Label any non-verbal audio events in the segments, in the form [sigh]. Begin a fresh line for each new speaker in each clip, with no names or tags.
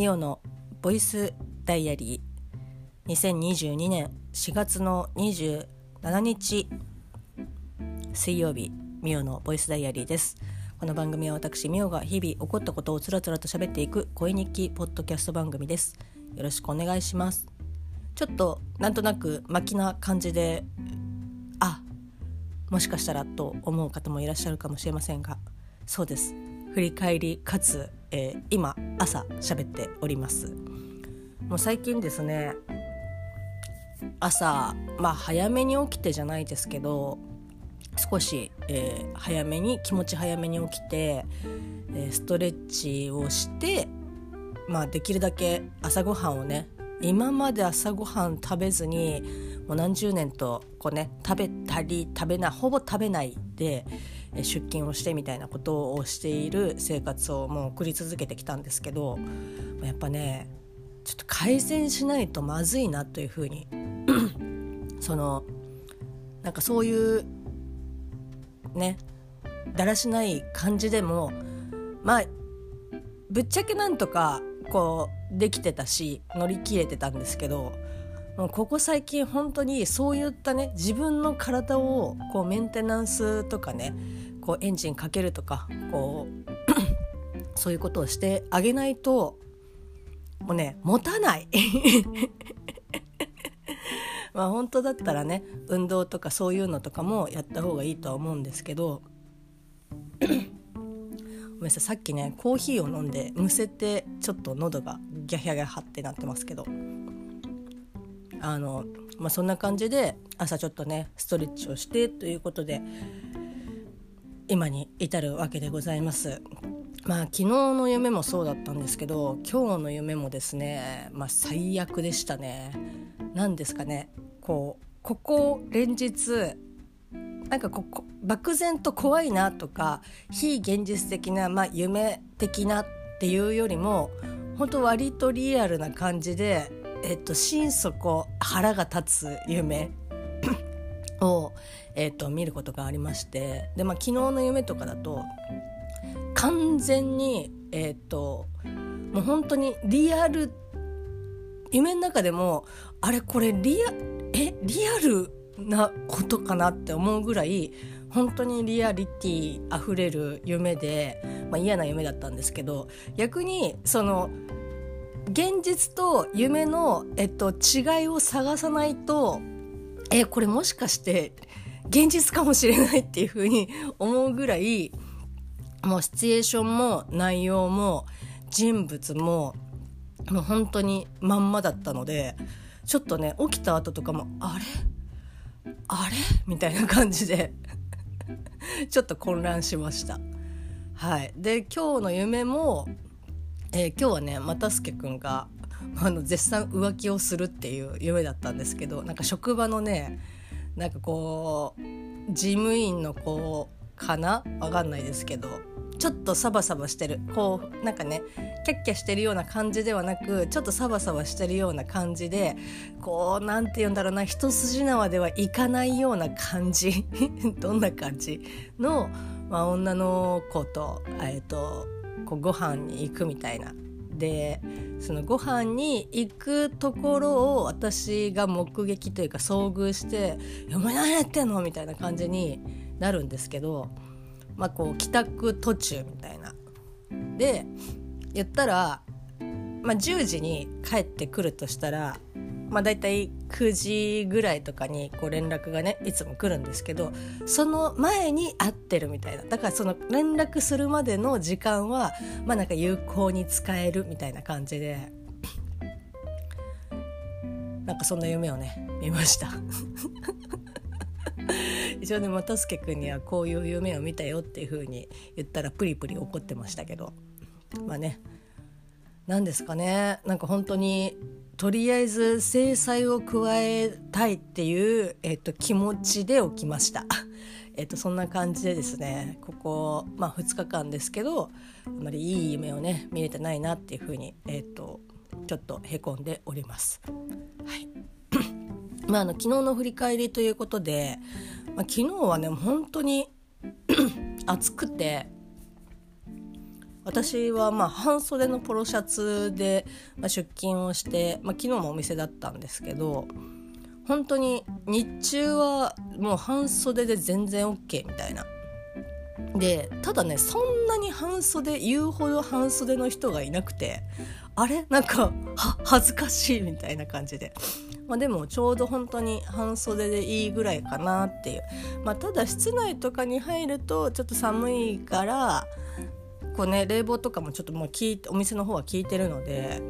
ミオのボイスダイアリー2022年4月の27日水曜日ミオのボイスダイアリーです。この番組は私ミオが日々起こったことをつらつらと喋っていく声日記ポッドキャスト番組です。よろしくお願いします。ちょっとなんとなく巻きな感じであもしかしたらと思う方もいらっしゃるかもしれませんがそうです。振り返りかつ、えー、今朝喋っております。もう最近ですね朝まあ早めに起きてじゃないですけど少し、えー、早めに気持ち早めに起きて、えー、ストレッチをしてまあできるだけ朝ごはんをね今まで朝ごはん食べずにもう何十年とこうね食べたり食べないほぼ食べないで出勤をしてみたいなことをしている生活をもう送り続けてきたんですけどやっぱねちょっと改善しないとまずいなというふうに [clears throat] そのなんかそういうねだらしない感じでもまあぶっちゃけなんとかこうできてたし乗り切れてたんですけどもうここ最近本当にそういったね自分の体をこうメンテナンスとかねこうエンジンかけるとかこう [coughs] そういうことをしてあげないともうね持たない。[laughs] まあ本当だったらね運動とかそういうのとかもやった方がいいとは思うんですけど [coughs] ごめんなさいさっきねコーヒーを飲んでむせてちょっと喉がギャヒャギャハってなってますけどあの、まあ、そんな感じで朝ちょっとねストレッチをしてということで今に至るわけでございます。まあ昨日の夢もそうだったんですけど今日の夢もですねまあ最悪でしたね。何ですかねこうここ連日なんかこ漠然と怖いなとか非現実的な、まあ、夢的なっていうよりも本当割とリアルな感じで、えっと、心底腹が立つ夢を、えっと、見ることがありましてで、まあ、昨日の夢とかだと完全にえっともう本当にリアル夢の中でもあれこれリアえリアルなことかなって思うぐらい本当にリアリティあふれる夢で、まあ、嫌な夢だったんですけど逆にその現実と夢の、えっと、違いを探さないとえこれもしかして現実かもしれないっていうふうに思うぐらいもうシチュエーションも内容も人物ももう本当にまんまだったのでちょっとね起きた後とかもあれ？あれ？みたいな感じで [laughs] ちょっと混乱しました。はい、で今日の夢も、えー、今日はね又助君があの絶賛浮気をするっていう夢だったんですけどなんか職場のねなんかこう事務員の子かな？わかんないですけどちょっとサバサバしてる。こうなんかねキャッキャしてるような感じではなくちょっとサバサバしてるような感じでこうなんて言うんだろうな一筋縄ではいかないような感じ。[laughs] どんな感じ？の、まあ、女の子と,、えーと、こうご飯に行くみたいな。でそのご飯に行くところを私が目撃というか遭遇して「お前何やってんの?」みたいな感じになるんですけど、まあ、こう帰宅途中みたいな。で言ったら、まあ、10時に帰ってくるとしたら、まあ、大体9時ぐらいとかにこう連絡がねいつも来るんですけどその前に会ってるみたいな。だからその連絡するまでの時間はまあなんか有効に使えるみたいな感じで [coughs] なんかそんな夢をね見ました。[laughs] 一応ね又助君にはこういう夢を見たよっていう風に言ったらプリプリ怒ってましたけど。まあね何ですかね。なんか本当にとりあえず制裁を加えたいっていう、えっと、気持ちで起きました。[laughs] えっと、そんな感じでですねここ、まあ、2日間ですけどあまりいい夢をね見れてないなっていうふうに、えっと、ちょっとへこんでおります。はい [clears throat] まあ、あの昨日の振り返りということで、まあ、昨日はね本当に [coughs] 暑くて私はまあ半袖のポロシャツで、出勤をして、まあ、昨日もお店だったんですけど本当に日中はもう半袖で全然 OK みたいな。でただねそんなに半袖言うほど半袖の人がいなくてあれ？なんか恥ずかしいみたいな感じで。まあ、でもちょうど本当に半袖でいいぐらいかなっていう、まあ、ただ室内とかに入るとちょっと寒いからこうね冷房とかもちょっともう聞いお店の方は効いてるので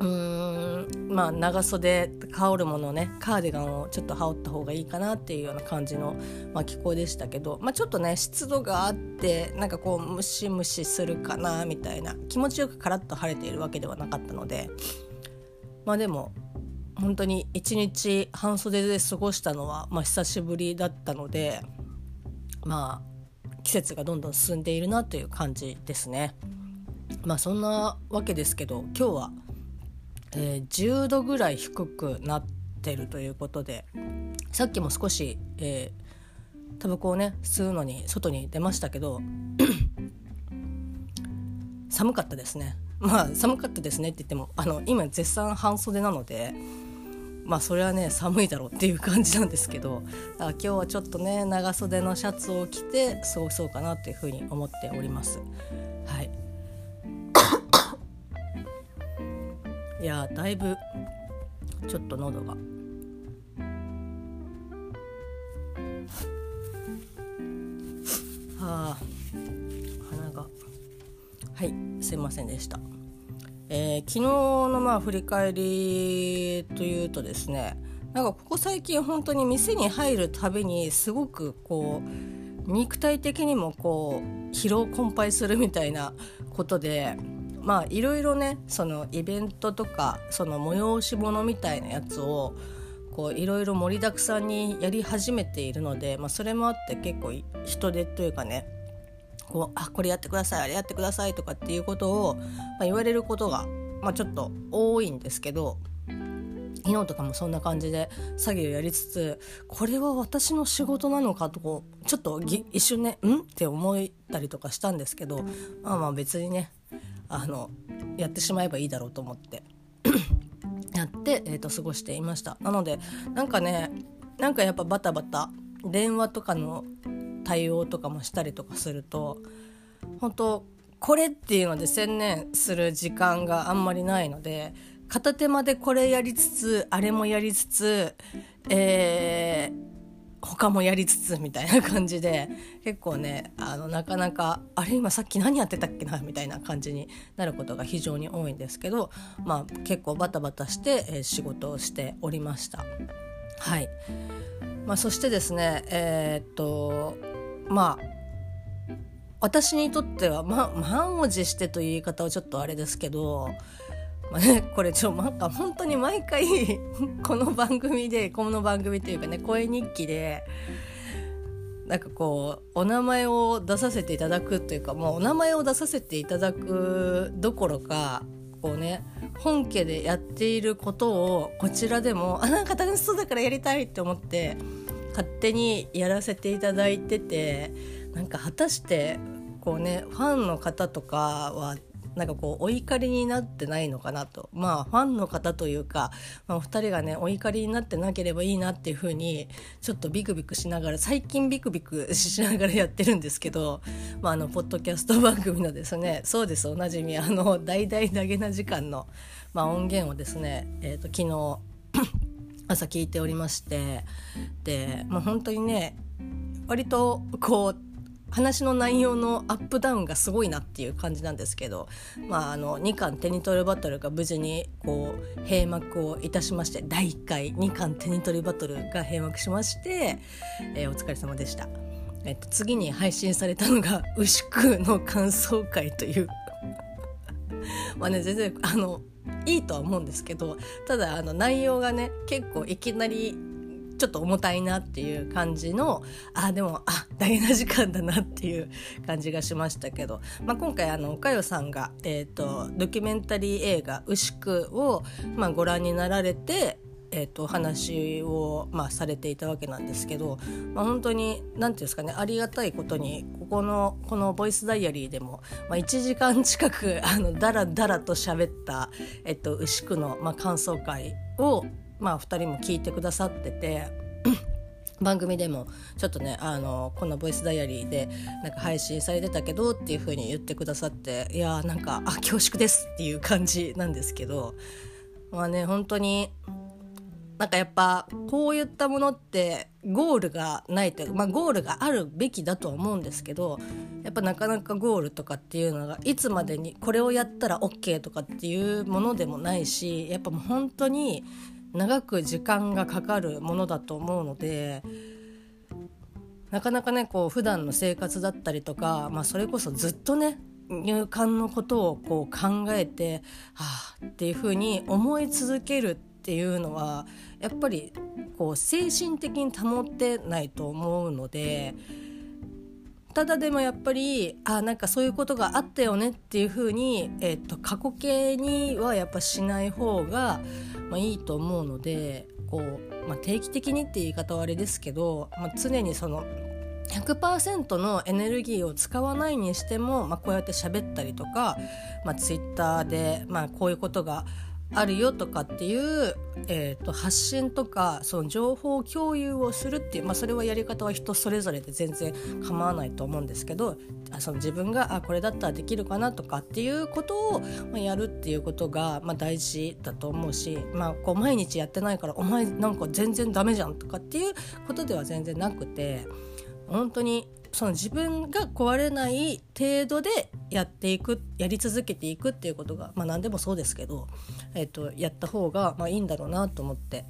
うーんまあ長袖羽織るものねカーディガンをちょっと羽織った方がいいかなっていうような感じの、まあ、気候でしたけど、まあ、ちょっとね湿度があってなんかこうムシムシするかなみたいな気持ちよくカラッと晴れているわけではなかったのでまあでも本当に一日半袖で過ごしたのは、まあ、久しぶりだったのでまあ季節がどんどん進んでいるなという感じですね。まあそんなわけですけど今日は、えー、10度ぐらい低くなってるということでさっきも少し、えー、タバコをね吸うのに外に出ましたけど [coughs] 寒かったですね。まあ寒かったですねって言ってもあの今絶賛半袖なのでまあそれはね寒いだろうっていう感じなんですけどだから今日はちょっとね長袖のシャツを着て過ごそうかなというふうに思っております。はいいやだいぶちょっと喉が。はあ鼻がはいすいませんでした。えー、昨日のまあ振り返りというとですねなんかここ最近本当に店に入るたびにすごくこう肉体的にもこう疲労困憊するみたいなことでまあいろいろねそのイベントとかその催し物みたいなやつをこういろいろ盛りだくさんにやり始めているので、まあ、それもあって結構人手というかねこうあこれやってくださいあれやってくださいとかっていうことを、まあ、言われることが、まあ、ちょっと多いんですけど昨日とかもそんな感じで作業やりつつこれは私の仕事なのかとこうちょっと一瞬ねん？って思ったりとかしたんですけどまあまあ別にねあのやってしまえばいいだろうと思って [clears throat] やって、えーと過ごしていました。なのでなんかねなんかやっぱバタバタ電話とかの対応とかもしたりとかすると本当これっていうので専念する時間があんまりないので片手間でこれやりつつあれもやりつつ、えー、他もやりつつみたいな感じで結構ねあのなかなかあれ今さっき何やってたっけなみたいな感じになることが非常に多いんですけど、まあ、結構バタバタして、えー、仕事をしておりました。はいまあ、そしてですねえー、っとまあ私にとっては、ま、満を持してという言い方はちょっとあれですけど、まあね、これちょなんか本当に毎回 [laughs] この番組でこの番組というかね声日記でなんかこうお名前を出させていただくというかもうお名前を出させていただくどころかこうね本家でやっていることをこちらでもあなんか楽しそうだからやりたいって思って勝手にやらせていただいててなんか果たしてこうねファンの方とかはなんかこうお怒りになってないのかなと。まあファンの方というか、まあ、お二人がねお怒りになってなければいいなっていうふうにちょっとビクビクしながら最近ビクビクしながらやってるんですけど、まあ、あのポッドキャスト番組のですねそうですおなじみあの大々投げな時間の、まあ、音源をですね、えーと昨日朝聞いておりましてでもう本当にね割とこう話の内容のアップダウンがすごいなっていう感じなんですけど、まあ、あの2巻手に取るバトルが無事にこう閉幕をいたしまして第1回2巻手に取るバトルが閉幕しまして、えー、お疲れ様でした。えっと、次に配信されたのが「牛久の感想会」という [laughs] まあね全然あのいいとは思うんですけどただあの内容がね結構いきなりちょっと重たいなっていう感じのあでもあ大事な時間だなっていう感じがしましたけど、まあ、今回あの岡代さんが、えーと、ドキュメンタリー映画「牛久を」まあ、ご覧になられてえーと、話を、まあ、されていたわけなんですけど、まあ、本当に何て言うんですかねありがたいことにここのこの「ボイスダイアリー」でも、まあ、1時間近く [laughs] あのだらだらと喋った、えっと、牛久の、まあ、感想会を、まあ、2人も聞いてくださってて。[coughs] 番組でもちょっとねあのこの「ボイスダイアリーでなんか配信されてたけどっていう風に言ってくださっていやーなんかあ恐縮ですっていう感じなんですけどまあね本当になんかやっぱこういったものってゴールがないという、まあ、ゴールがあるべきだとは思うんですけどやっぱなかなかゴールとかっていうのがいつまでにこれをやったら OK とかっていうものでもないしやっぱもう本当に長く時間がかかるものだと思うのでなかなかねこう普段の生活だったりとか、まあ、それこそずっとね入管のことをこう考えてはあっていうふうに思い続けるってていうのはやっぱりこう精神的に保ってないと思うのでただでもやっぱりあなんかそういうことがあったよねっていうふうに、えーと、過去形にはやっぱしない方が、まあ、いいと思うのでこう、まあ、定期的にって言い方はあれですけど、まあ、常にその100%のエネルギーを使わないにしても、まあ、こうやって喋ったりとか、まあ、ツイッターで、まあ、こういうことがあるよとかっていう、えーと、発信とかその情報共有をするっていう、まあ、それはやり方は人それぞれで全然構わないと思うんですけどその自分があこれだったらできるかなとかっていうことを、ま、やるっていうことが、まあ、大事だと思うし、まあ、こう毎日やってないからお前なんか全然ダメじゃんとかっていうことでは全然なくて本当にその自分が壊れない程度でやっていくやり続けていくっていうことが、まあ、何でもそうですけど、えーと、やった方が、まあ、いいんだろうなと思って。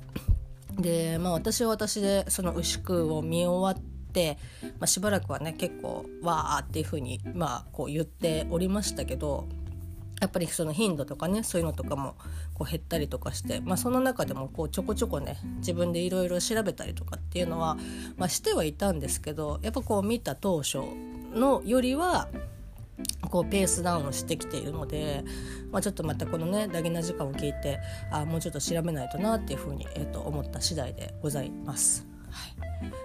で、まあ、私は私でその牛久を見終わって、まあ、しばらくはね結構わーっていうふうに、まあ、こう言っておりましたけどやっぱりその頻度とかねそういうのとかもこう減ったりとかして、まあ、その中でもこうちょこちょこね自分でいろいろ調べたりとかっていうのは、まあ、してはいたんですけどやっぱこう見た当初のよりはこうペースダウンしてきているので、まあ、ちょっとまたこのねダゲな時間を聞いてあもうちょっと調べないとなっていうふうに、えー、と思った次第でございます。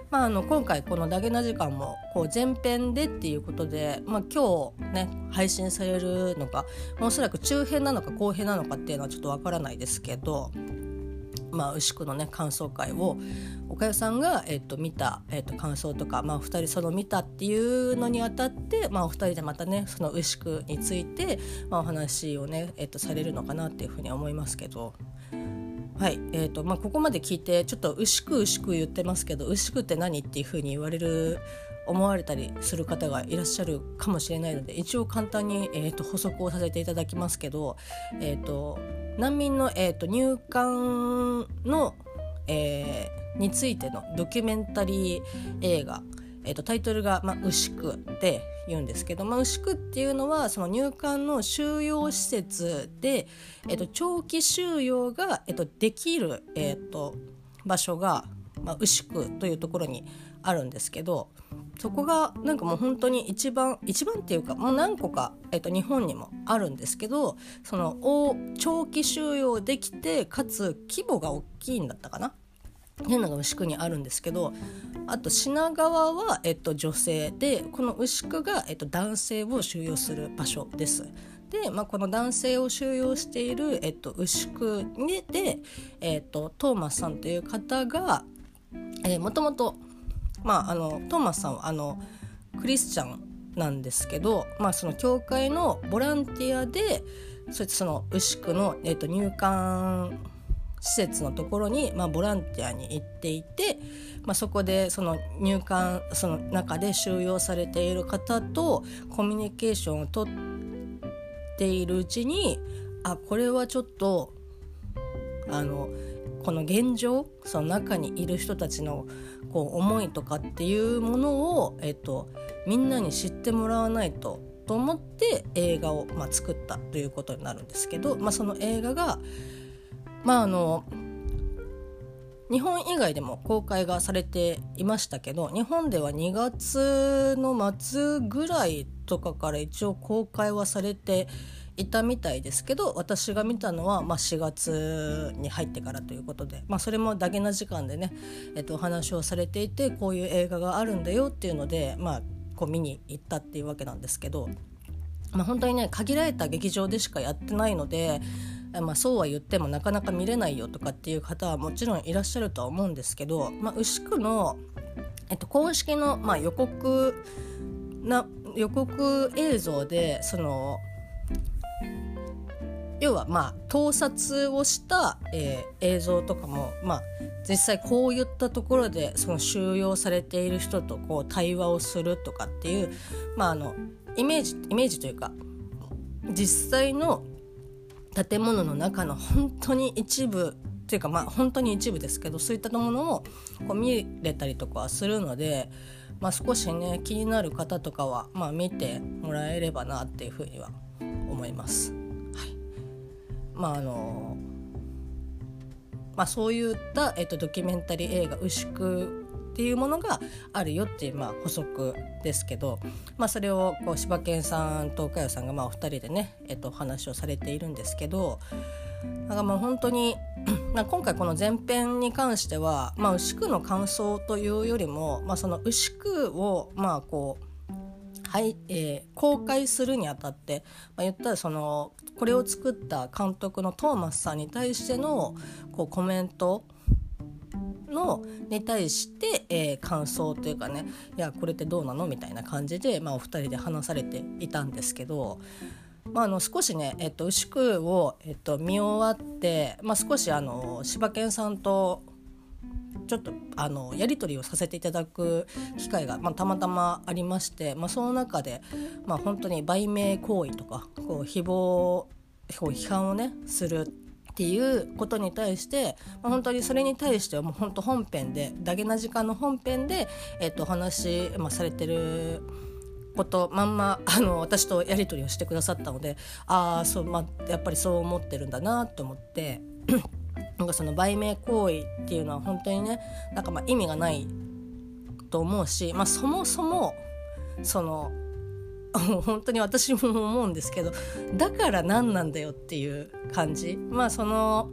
まあ、あの今回この「ダゲな時間」もこう前編でっていうことで、まあ、今日ね配信されるのか、おそらく中編なのか後編なのかっていうのはちょっとわからないですけど。まあ、牛久のね感想会を岡代さんが、えー、と見た、えー、と感想とか、まあ、2人その見たっていうのにあたって、まあ、お二人でまたねその牛久について、まあ、お話をね、えー、とされるのかなっていうふうに思いますけど。はいえーとまあ、ここまで聞いてちょっと牛久牛久言ってますけど牛久って何っていうふうに言われる思われたりする方がいらっしゃるかもしれないので一応簡単に、えーと、補足をさせていただきますけど、えーと、難民の、えーと、入管の、えー、についてのドキュメンタリー映画、えー、とタイトルが、まあ、牛久で言うんですけど、まあ、牛久っていうのはその入管の収容施設で、えっと、長期収容が、えっと、できる、えっと、場所が、まあ、牛久というところにあるんですけどそこがなんかもう本当に一番一番っていうかもう何個か、えっと、日本にもあるんですけどその長期収容できてかつ規模が大きいんだったかないうのが牛久にあるんですけどあと品川は、えっと、女性でこの牛久が、えっと、男性を収容する場所です。で、まあ、この男性を収容している、えっと、牛久で、えっと、トーマスさんという方が、えー、もともと、まあ、あのトーマスさんはあのクリスチャンなんですけど、まあ、その教会のボランティアでそいつその牛久の、えっと、入管施設のところに、まあ、ボランティアに行っていて、まあ、そこでその入管その中で収容されている方とコミュニケーションをとっているうちにあこれはちょっとあのこの現状その中にいる人たちのこう思いとかっていうものを、えっと、みんなに知ってもらわないとと思って映画を、まあ、作ったということになるんですけど、まあ、その映画がまああの日本以外でも公開がされていましたけど日本では2月の末ぐらいとかから一応公開はされていたみたいですけど私が見たのは、まあ、4月に入ってからということで、まあ、それもだけな時間でね、えっと、お話をされていてこういう映画があるんだよっていうので、まあ、こう見に行ったっていうわけなんですけど、まあ、本当にね限られた劇場でしかやってないので、まあ、そうは言ってもなかなか見れないよとかっていう方はもちろんいらっしゃるとは思うんですけど、まあ、牛久の、えっと、公式の、まあ、予告な予告映像でその要はまあ盗撮をした、えー、映像とかも、まあ、実際こういったところでその収容されている人とこう対話をするとかっていう、まあ、あのイメージイメージというか実際の建物の中の本当に一部っていうかまあ本当に一部ですけどそういったものをこう見れたりとかはするので、まあ、少しね気になる方とかは、まあ、見てもらえればなっていうふうには思います。はいまああのまあ、そういった、えっと、ドキュメンタリー映画「牛久」っていうものがあるよっていう、まあ、補足ですけど、まあ、それをこう柴犬さんと岡代さんがまあお二人でね、えっと、お話をされているんですけどだかまあ本当に [clears throat] 今回この前編に関しては、まあ、牛久の感想というよりも、まあ、その牛久をまあこうはいえー、公開するにあたって、まあ、言ったらそのこれを作った監督のトーマスさんに対してのこうコメントのに対して、えー、感想というかねいやこれってどうなのみたいな感じで、まあ、お二人で話されていたんですけど、まあ、あの少しね、えっと、牛久を、えっと、見終わって、まあ、少しあの柴犬さんとちょっとあのやり取りをさせていただく機会が、まあ、たまたまありまして、まあ、その中で、まあ、本当に売名行為とかこう誹謗批判をねするっていうことに対して、まあ、本当にそれに対してはもう本当本編でダゲな時間の本編で、えっと、お話、まあ、されてることまんま [laughs] あの私とやり取りをしてくださったのでああそう、まあ、やっぱりそう思ってるんだなと思って [clears throat] なんかその売名行為っていうのは本当にねなんかまあ意味がないと思うし、まあ、そもそもその [laughs] 本当に私も思うんですけどだから何なんだよっていう感じ。まあその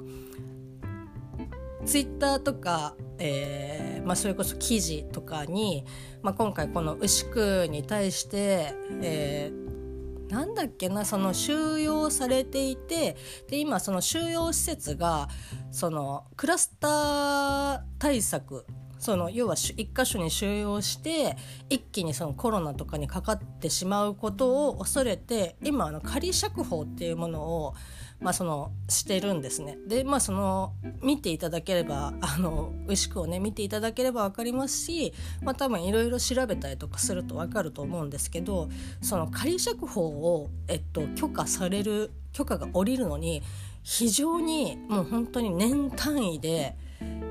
ツイッターとか、えーまあ、それこそ記事とかに、まあ、今回この牛久に対して、えー、なんだっけなその収容されていてで今その収容施設がそのクラスター対策その要は一箇所に収容して一気にそのコロナとかにかかってしまうことを恐れて今あの仮釈放っていうものをまあ、そのしてるんですね。でまあその見ていただければあの牛久をね見ていただければ分かりますし、まあ、多分いろいろ調べたりとかすると分かると思うんですけどその仮釈放を、えっと、許可される許可が下りるのに非常にもう本当に年単位で。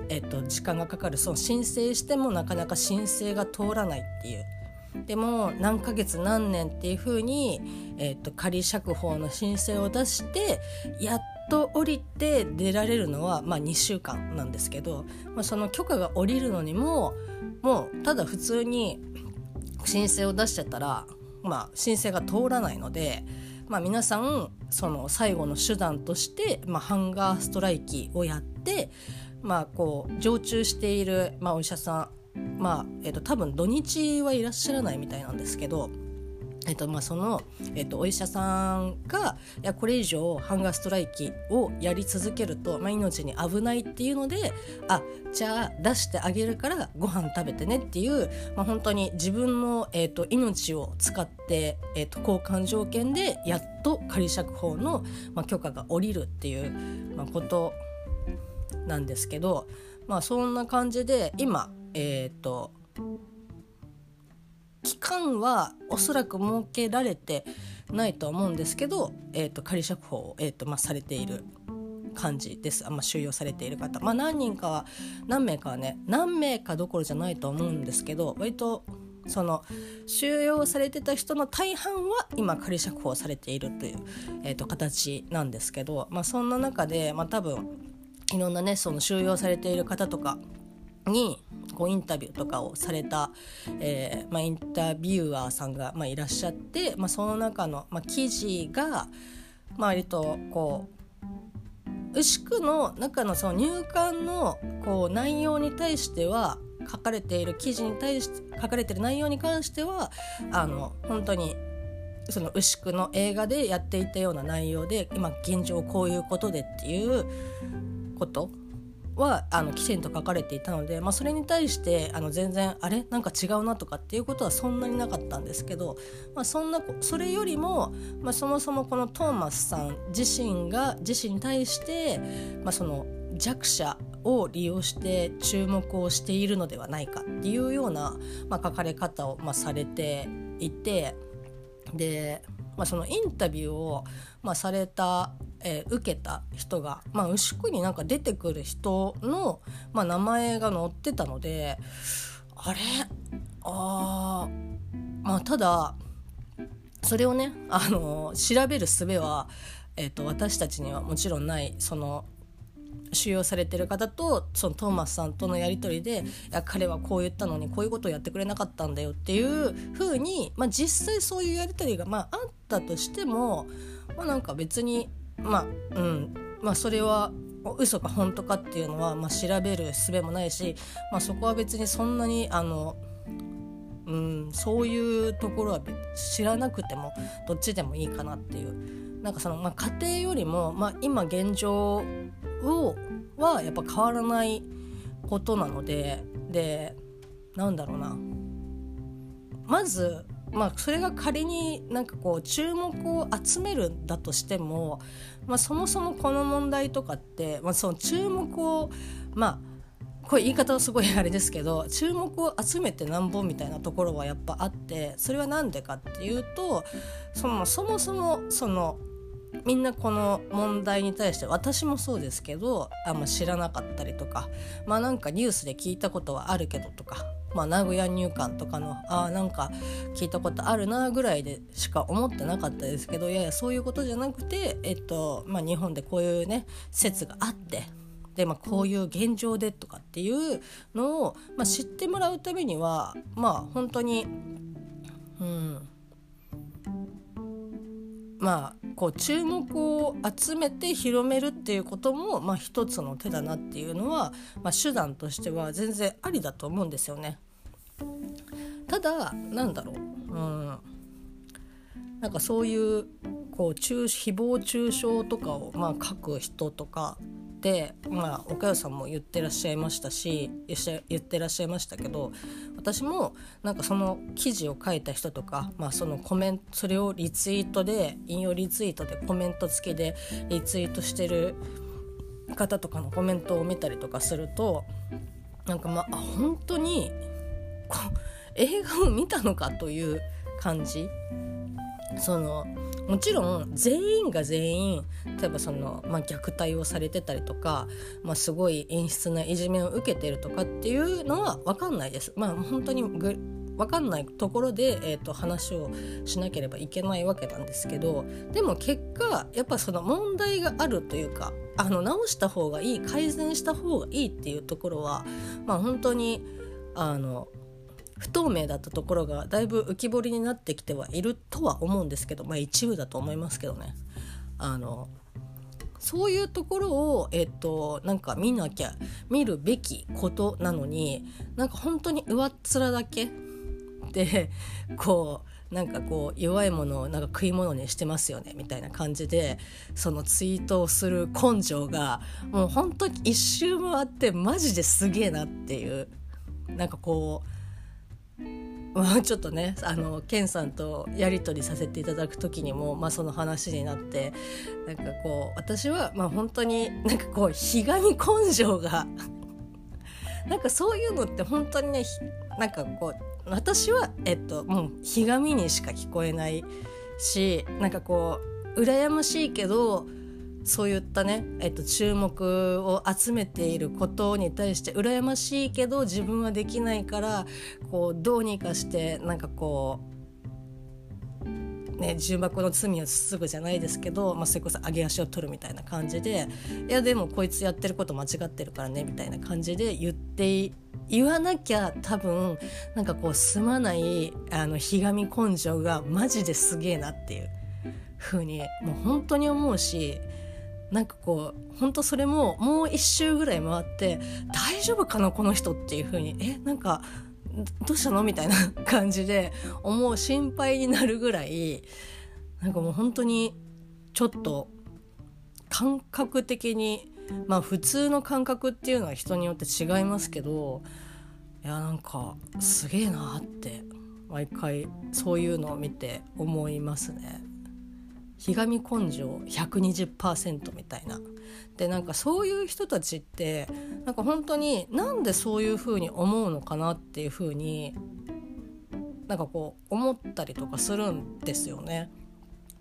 えっと、時間がかかるその申請してもなかなか申請が通らないっていうでも何ヶ月何年っていうふうに、えーと、仮釈放の申請を出してやっと降りて出られるのは、まあ、2週間なんですけど、まあ、その許可が下りるのにももうただ普通に申請を出しちゃったら、まあ、申請が通らないので。まあ、皆さんその最後の手段として、まあ、ハンガーストライキをやって、まあ、こう常駐している、まあ、お医者さんまあ、えーと、多分土日はいらっしゃらないみたいなんですけど。えっとまあ、その、えっと、お医者さんがいやこれ以上ハンガーストライキをやり続けると、まあ、命に危ないっていうのであじゃあ出してあげるからご飯食べてねっていう、まあ、本当に自分の、えっと、命を使って、えっと、交換条件でやっと仮釈放の、まあ、許可が下りるっていう、まあ、ことなんですけど、まあ、そんな感じで今えっ、ー、と期間はおそらく設けられてないと思うんですけど、えーと、仮釈放を、えーとまあ、されている感じです、あまあ、収容されている方、まあ、何人かは何名かはね何名かどころじゃないと思うんですけど割とその収容されてた人の大半は今仮釈放されているという、えーと形なんですけど、まあ、そんな中で、まあ、多分いろんなねその収容されている方とかにこうインタビューとかをされた、えーまあ、インタビュアーさんが、まあ、いらっしゃって、まあ、その中の、まあ、記事が、まあ、割とこう牛久の中のその入管のこう内容に対しては書かれている記事に対して書かれている内容に関してはあの本当にその牛久の映画でやっていたような内容で今現状こういうことでっていうことはあのきちんと書かれていたので、まあ、それに対してあの全然あれ？なんか違うなとかっていうことはそんなになかったんですけど、まあ、そんなそれよりも、まあ、そもそもこのトーマスさん自身が自身に対して、まあ、その弱者を利用して注目をしているのではないかっていうような、まあ、書かれ方を、まあ、されていてで、まあ、そのインタビューを、まあ、されたえー、受けた人が、まあ、牛久になんか出てくる人の、まあ、名前が載ってたのであれ？あまあただそれをねあの調べる術は、えーと、私たちにはもちろんないその収容されてる方とそのトーマスさんとのやり取りで「いや彼はこう言ったのにこういうことをやってくれなかったんだよ」っていうふうに、まあ、実際そういうやり取りが、まあ、あったとしても、まあ、なんか別にまあうん。まあそれは嘘か本当かっていうのは、まあ、調べる術もないし、まあ、そこは別にそんなにあの、うん、そういうところは知らなくてもどっちでもいいかなっていう。なんかその、まあ、家庭よりも、まあ、今現状をはやっぱ変わらないことなのででなんだろうな。まずまあ、それが仮になんかこう注目を集めるんだとしても、まあ、そもそもこの問題とかって、まあ、その注目をまあこれ言い方はすごいあれですけど注目を集めてなんぼみたいなところはやっぱあってそれは何でかっていうとそのそもそもそのみんなこの問題に対して私もそうですけどあんま知らなかったりとかまあなんかニュースで聞いたことはあるけどとかまあ、名古屋入管とかのあなんか聞いたことあるなぐらいでしか思ってなかったですけどいやいやそういうことじゃなくて、えっとまあ、日本でこういうね説があってで、まあ、こういう現状でとかっていうのを、まあ、知ってもらうためにはまあ本当にうんまあこう注目を集めて広めるっていうことも、まあ、一つの手だなっていうのは、まあ、手段としては全然ありだと思うんですよね。ただなんだろう、うん、なんかそういうこう中誹謗中傷とかを、まあ、書く人とかで、まあ、岡代さんも言ってらっしゃいましたし言ってらっしゃいましたけど私もなんかその記事を書いた人とか、まあ、そのコメントそれをリツイートで引用リツイートでコメント付きでリツイートしてる方とかのコメントを見たりとかするとなんかまあ本当に映画を見たのかという感じ。そのもちろん全員が全員例えばその、まあ、虐待をされてたりとか、まあ、すごい演出ないじめを受けてるとかっていうのは分かんないです。まあ、本当にぐ分かんないところで、えーと、話をしなければいけないわけなんですけどでも結果やっぱその問題があるというかあの直した方がいい改善した方がいいっていうところは、まあ、本当にあの不透明だったところがだいぶ浮き彫りになってきてはいるとは思うんですけどまあ一部だと思いますけどね。あのそういうところを、えっと、なんか見なきゃ見るべきことなのになんか本当に上っ面だけ [laughs] でこうなんかこう弱いものをなんか食い物にしてますよねみたいな感じでそのツイートをする根性がもう本当に一周回ってマジですげえなっていうなんかこう、ちょっとねあのケンさんとやり取りさせていただく時にも、まあ、その話になってなんかこう私は、まあ、本当になんかこうひがみ根性が [laughs] なんかそういうのって本当にねなんかこう私は、えっと、もうひがみにしか聞こえないしなんかこう羨ましいけどそういったね、えっと、注目を集めていることに対して羨ましいけど自分はできないからこうどうにかしてなんかこう、ね、重箱の罪をつつぐじゃないですけど、まあ、それこそ上げ足を取るみたいな感じでいやでもこいつやってること間違ってるからねみたいな感じで言って言わなきゃ多分なんかこうすまないあのひがみ根性がマジですげえなっていうふうにもう本当に思うしなんかこう本当それももう一周ぐらい回って大丈夫かなこの人っていう風にえなんかどうしたの？みたいな感じで思う心配になるぐらいなんかもう本当にちょっと感覚的にまあ普通の感覚っていうのは人によって違いますけどいやなんかすげえなって毎回そういうのを見て思いますね。ひがみ根性120%みたいな。でなんかそういう人たちってなんか本当になんでそういうふうに思うのかなっていうふうになんかこう思ったりとかするんですよね。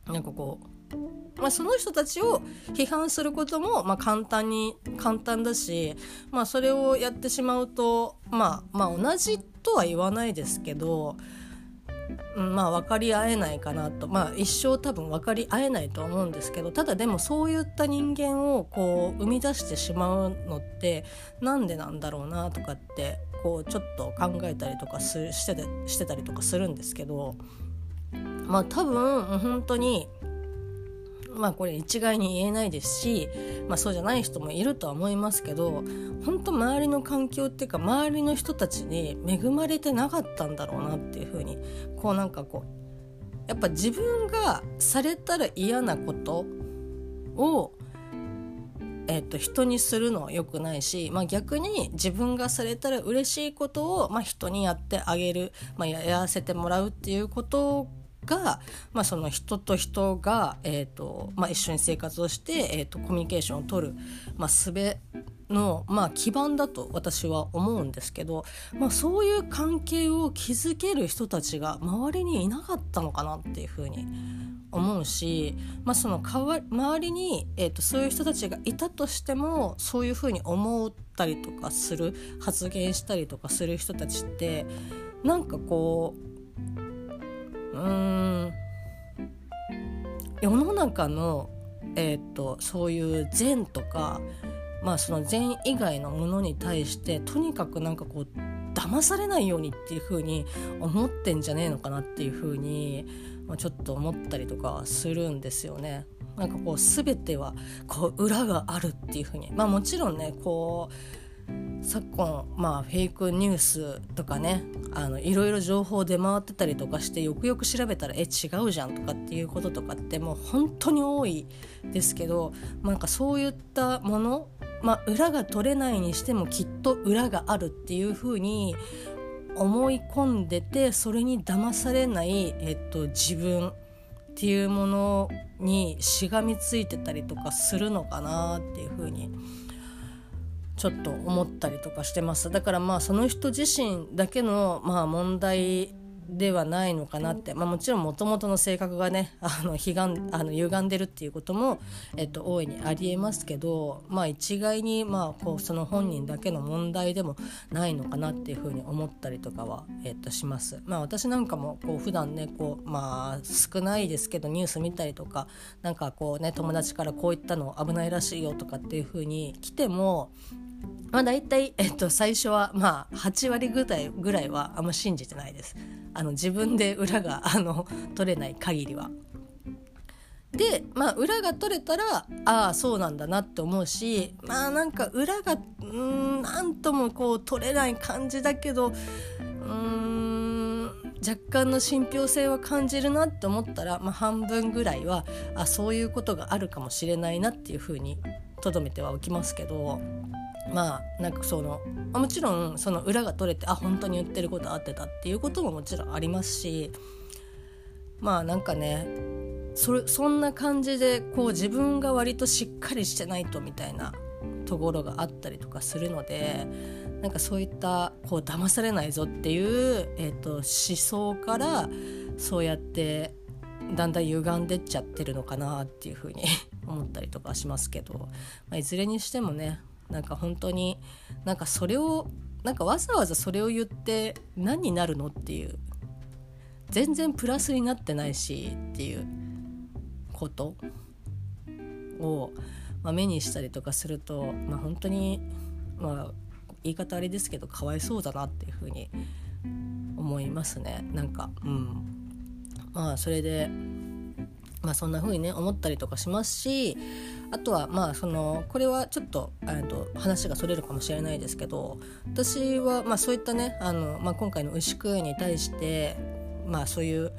なんかこうまあ、その人たちを批判することも、まあ、簡単に簡単だし、まあ、それをやってしまうと、まあ、まあ同じとは言わないですけど、まあ分かり合えないかなと、まあ、一生多分分かり合えないと思うんですけどただでもそういった人間をこう生み出してしまうのってなんでなんだろうなとかってこうちょっと考えたりとかすしてしてたりとかするんですけどまあ多分本当にまあこれ一概に言えないですし、まあ、そうじゃない人もいるとは思いますけど本当周りの環境っていうか周りの人たちに恵まれてなかったんだろうなっていうふうにこうなんかこうやっぱ自分がされたら嫌なことをえーと、人にするのは良くないし、まあ、逆に自分がされたら嬉しいことを、まあ、人にやってあげる、まあ、やらせてもらうっていうことが、まあ、その人と人が、えーとまあ、一緒に生活をして、えーと、コミュニケーションを取る、まあ、術の、まあ、基盤だと私は思うんですけど、まあ、そういう関係を築ける人たちが周りにいなかったのかなっていうふうに思うし、まあ、そのかわ周りに、えーと、そういう人たちがいたとしてもそういうふうに思ったりとかする発言したりとかする人たちってなんかこううん世の中の、えーと、そういう善とか、まあ、その善以外のものに対してとにかくなんかこう騙されないようにっていう風に思ってんじゃねえのかなっていう風に、まあ、ちょっと思ったりとかするんですよね。なんかこう全てはこう裏があるっていう風にまあもちろんねこう昨今まあフェイクニュースとかねあのいろいろ情報出回ってたりとかしてよくよく調べたらえ違うじゃんとかっていうこととかってもう本当に多いですけどなんかそういったものまあ裏が取れないにしてもきっと裏があるっていうふうに思い込んでてそれに騙されない、えっと、自分っていうものにしがみついてたりとかするのかなっていうふうに思いますちょっと思ったりとかしてますだからまあその人自身だけのまあ問題ではないのかなって、まあ、もちろんもともとの性格がね [laughs] あの悲願あの歪んでるっていうことも、えっと、大いにありえますけど、まあ、一概に、まあ、こうその本人だけの問題でもないのかなっていうふうに思ったりとかは、えっと、します。まあ、私なんかもこう普段ねこう、まあ、少ないですけどニュース見たりとかなんかこうね友達からこういったの危ないらしいよとかっていうふうに来てもまあ大体、えっと、最初はまあ8割ぐらいぐらいはあんま信じてないです。あの自分で裏があの取れない限りは。でまあ裏が取れたらああそうなんだなって思うしまあなんか裏がうんなんともこう取れない感じだけどうーん若干の信憑性は感じるなって思ったら、まあ、半分ぐらいはあそういうことがあるかもしれないなっていうふうにとどめてはおきますけどまあなんかそのもちろんその裏が取れてあ本当に言ってること合ってたっていうことももちろんありますしまあなんかねそれそんな感じでこう自分が割としっかりしてないとみたいなところがあったりとかするのでなんかそういったこう騙されないぞっていう、えーと、思想からそうやってだんだん歪んでっちゃってるのかなっていうふうに [laughs] 思ったりとかしますけど、まあ、いずれにしてもねなんか本当になんかそれをなんかわざわざそれを言って何になるのっていう。全然プラスになってないしっていう。こと。を、まあ、目にしたりとかすると、まあ、本当に、まあ、言い方あれですけどかわいそうだなっていうふうに思いますね。なんかうん。まあそれでまあそんな風にね思ったりとかしますしあとはまあそのこれはちょっとと話がそれるかもしれないですけど私はまあそういったねあの、まあ、今回の牛久に対してまあそういう、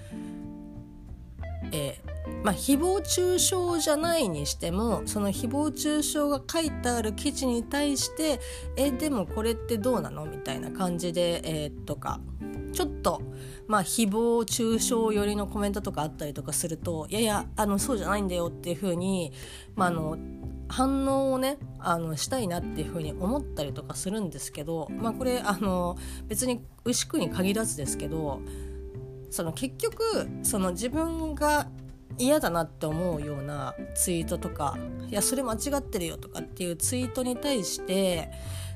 えー、まあ、誹謗中傷じゃないにしてもその誹謗中傷が書いてある記事に対してえでもこれってどうなの？みたいな感じで、えー、とかちょっとまあ誹謗中傷寄りのコメントとかあったりとかするといやいやあのそうじゃないんだよっていうふうに、まあ、あの反応をねあのしたいなっていうふうに思ったりとかするんですけど、まあ、これあの別に牛久に限らずですけどその結局その自分が嫌だなって思うようなツイートとか「いやそれ間違ってるよ」とかっていうツイートに対して、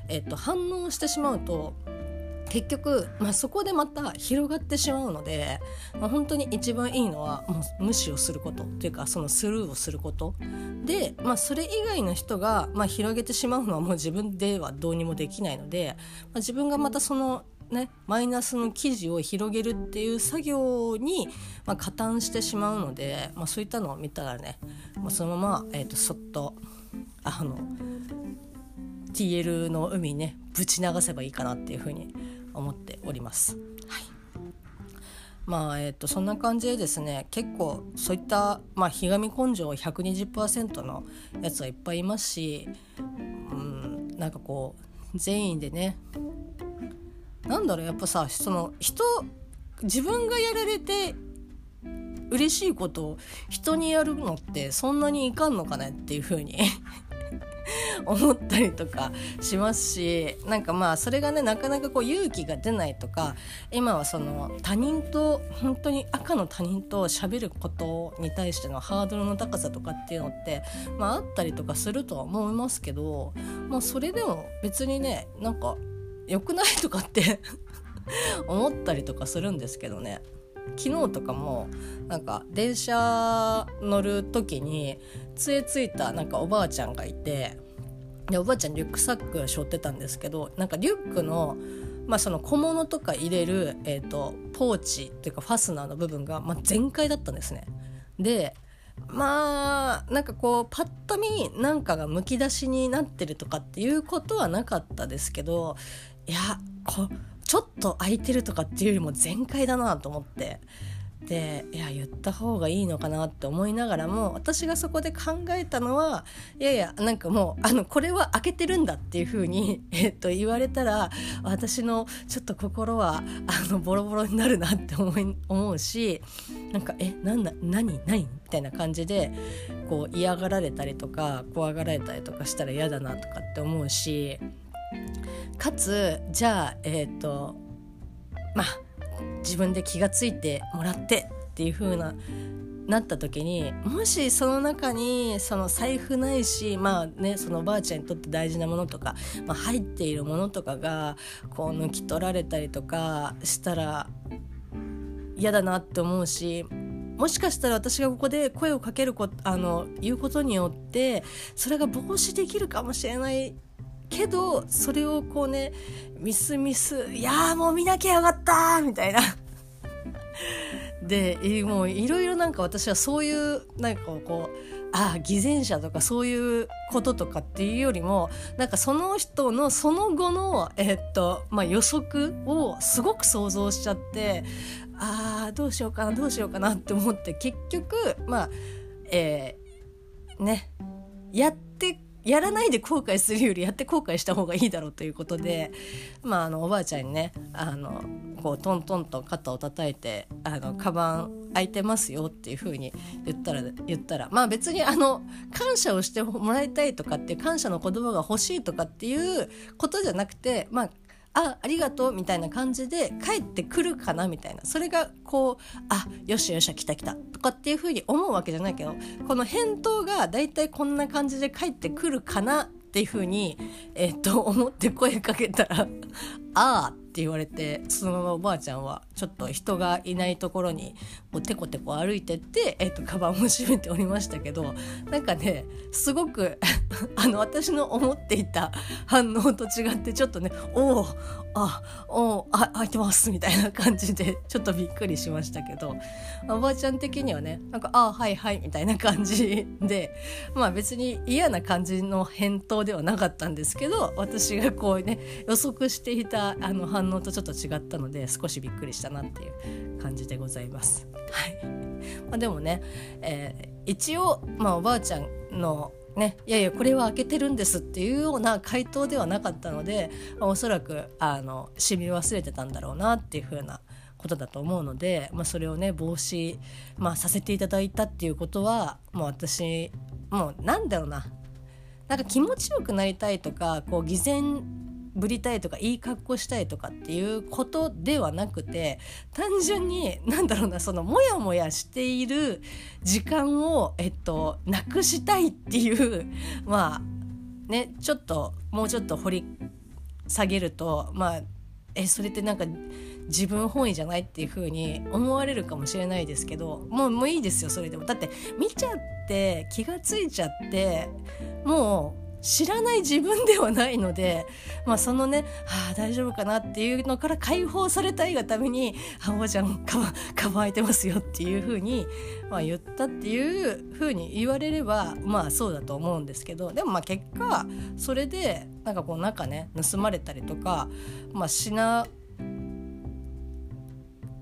えっと、反応してしまうと結局、まあ、そこでまた広がってしまうので、まあ、本当に一番いいのはもう無視をすることというかそのスルーをすること。で、まあ、それ以外の人が、まあ、広げてしまうのはもう自分ではどうにもできないので、まあ、自分がまたそのね、マイナスの記事を広げるっていう作業に、まあ、加担してしまうので、まあ、そういったのを見たらね、まあ、そのまま、えーと、そっとあの TL の海にねぶち流せばいいかなっていうふうに思っております。はいまあえーと、そんな感じでですね結構そういった、まあ、ひがみ根性120%のやつはいっぱいいますし、うん、なんかこう全員でねなんだろうやっぱさその人自分がやられて嬉しいことを人にやるのってそんなにいかんのかねっていう風に [laughs] 思ったりとかしますしなんかまあそれがねなかなかこう勇気が出ないとか今はその他人と本当に赤の他人と喋ることに対してのハードルの高さとかっていうのって、まあ、あったりとかするとは思いますけど、まあ、それでも別にねなんか良くないとかって [laughs] 思ったりとかするんですけどね。昨日とかもなんか電車乗る時に杖ついたなんかおばあちゃんがいてでおばあちゃんリュックサック背負ってたんですけどなんかリュックの,、まあその小物とか入れる、えーと、ポーチっていうかファスナーの部分が、まあ、全開だったんですね。でまあなんかこうパッと見なんかがむき出しになってるとかっていうことはなかったですけどいやこちょっと空いてるとかっていうよりも全開だなと思ってでいや言った方がいいのかなって思いながらも私がそこで考えたのはいやいやなんかもうあのこれは開けてるんだっていう風に [laughs] えっと言われたら私のちょっと心はあのボロボロになるなって思い思うしなんかえなんだ何何？みたいな感じでこう嫌がられたりとか怖がられたりとかしたら嫌だなとかって思うしかつじゃあえっ、とまあ自分で気が付いてもらってっていう風ななった時にもしその中にその財布ないしまあねそのおばあちゃんにとって大事なものとか、まあ、入っているものとかがこう抜き取られたりとかしたら嫌だなって思うしもしかしたら私がここで声をかけるこあの言うことによってそれが防止できるかもしれないけどそれをこうねミスミスいやもう見なきゃよかったみたいな。でもういろいろなんか私はそういうなんかこうああ偽善者とかそういうこととかっていうよりもなんかその人のその後の、えっとまあ、予測をすごく想像しちゃってああどうしようかなどうしようかなって思って結局まあえー、ねやってやらないで後悔するよりやって後悔した方がいいだろうということで、まあ、あのおばあちゃんにねあのこうトントンと肩を叩いて「あのカバン開いてますよ」っていう風に言ったら言ったらまあ別にあの感謝をしてもらいたいとかっていう感謝の言葉が欲しいとかっていうことじゃなくてまああありがとうみたいな感じで帰ってくるかなみたいな。それがこうあよしよし来た来たとかっていうふうに思うわけじゃないけどこの返答がだいたいこんな感じで帰ってくるかなっていうふうに、えー、っと思って声かけたらああ」って言われてそのままおばあちゃんはちょっと人がいないところにこうテコテコ歩いてって、えーと、カバンを閉めておりましたけどなんかねすごく [laughs] あの私の思っていた [laughs] 反応と違ってちょっとね「おおあおおあ開いてます」みたいな感じでちょっとびっくりしましたけどおばあちゃん的にはねなんか「あはいはい」みたいな感じでまあ別に嫌な感じの返答ではなかったんですけど私がこうね予測していたあの反応とちょっと違ったので少しびっくりしたなっていう感じでございます。はいまあ、でもね、えー、一応、まあ、おばあちゃんのね、いやいやこれは開けてるんですっていうような回答ではなかったので、まあ、おそらくあの染み忘れてたんだろうなっていう風なことだと思うので、まあ、それをね防止、まあ、させていただいたっていうことはもう私もうなんだろうななんか気持ちよくなりたいとかこう偽善ぶりたいとかいい格好したいとかっていうことではなくて単純になんだろうなそのモヤモヤしている時間を、えっと、なくしたいっていうまあねちょっともうちょっと掘り下げるとまあえそれってなんか自分本位じゃないっていう風に思われるかもしれないですけどもうもういいですよそれでも。だって見ちゃって気が付いちゃってもう知らない自分ではないので、まあ、そのね、はあ、大丈夫かなっていうのから解放されたいがために「あおばちゃんカバカバ空いてますよ」っていうふうに、まあ、言ったっていうふうに言われればまあそうだと思うんですけどでもまあ結果それでなんかこう中ね盗まれたりとか、まあ、しな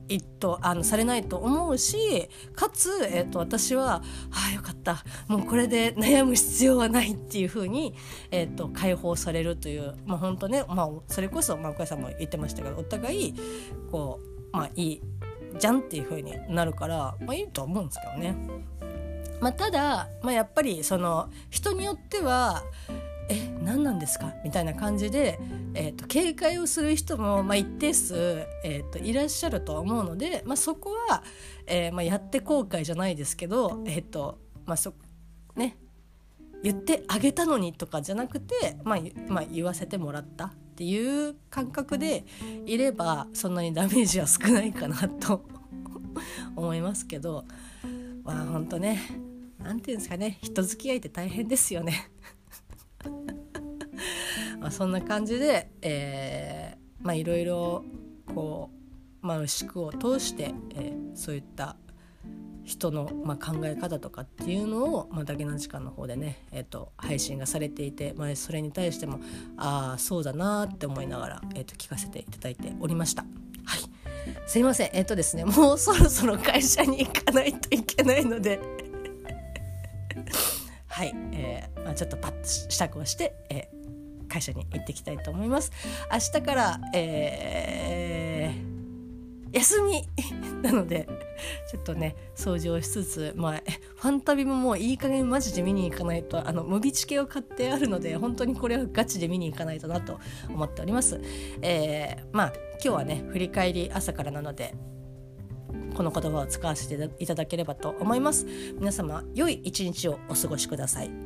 一とあのされないと思うしかつ、えーと、私は「ああよかったもうこれで悩む必要はない」っていうふうに、えーと、解放されるというまあ本当ね、まあ、それこそ、まあ、さんも言ってましたけどお互いこうまあいいじゃんっていうふうになるから、まあ、いいと思うんですけどね。まあ、ただ、まあ、やっぱりその人によってはえ何なんですか？みたいな感じで、えーと、警戒をする人も、まあ、一定数、えーと、いらっしゃるとは思うので、まあ、そこは、えーまあ、やって後悔じゃないですけど、えーとまあそね、言ってあげたのにとかじゃなくて、まあまあ、言わせてもらったっていう感覚でいればそんなにダメージは少ないかなと [laughs] 思いますけどまあ本当ね何て言うんですかね人付き合いって大変ですよね。まあそんな感じで、えー、まあいろいろこう、まあ、牛久を通して、えー、そういった人の、まあ、考え方とかっていうのを、まあ、だけな時間の方でね、えーと、配信がされていて、まあ、それに対してもああそうだなって思いながら、えーと、聞かせていただいておりました。はい。すいません。えっ、ー、とですね [laughs] もうそろそろ会社に行かないといけないので。[laughs] はい、えーまあ、ちょっとパッと支度をして、えー、会社に行ってきたいと思います。明日から、えー、休み。[laughs] なのでちょっとね掃除をしつつ、まあ、ファンタビももういい加減マジで見に行かないとあのムビチケを買ってあるので本当にこれはガチで見に行かないとなと思っております。えー、まあ今日はね振り返り朝からなのでこの言葉を使わせていただければと思います。皆様良い一日をお過ごしください。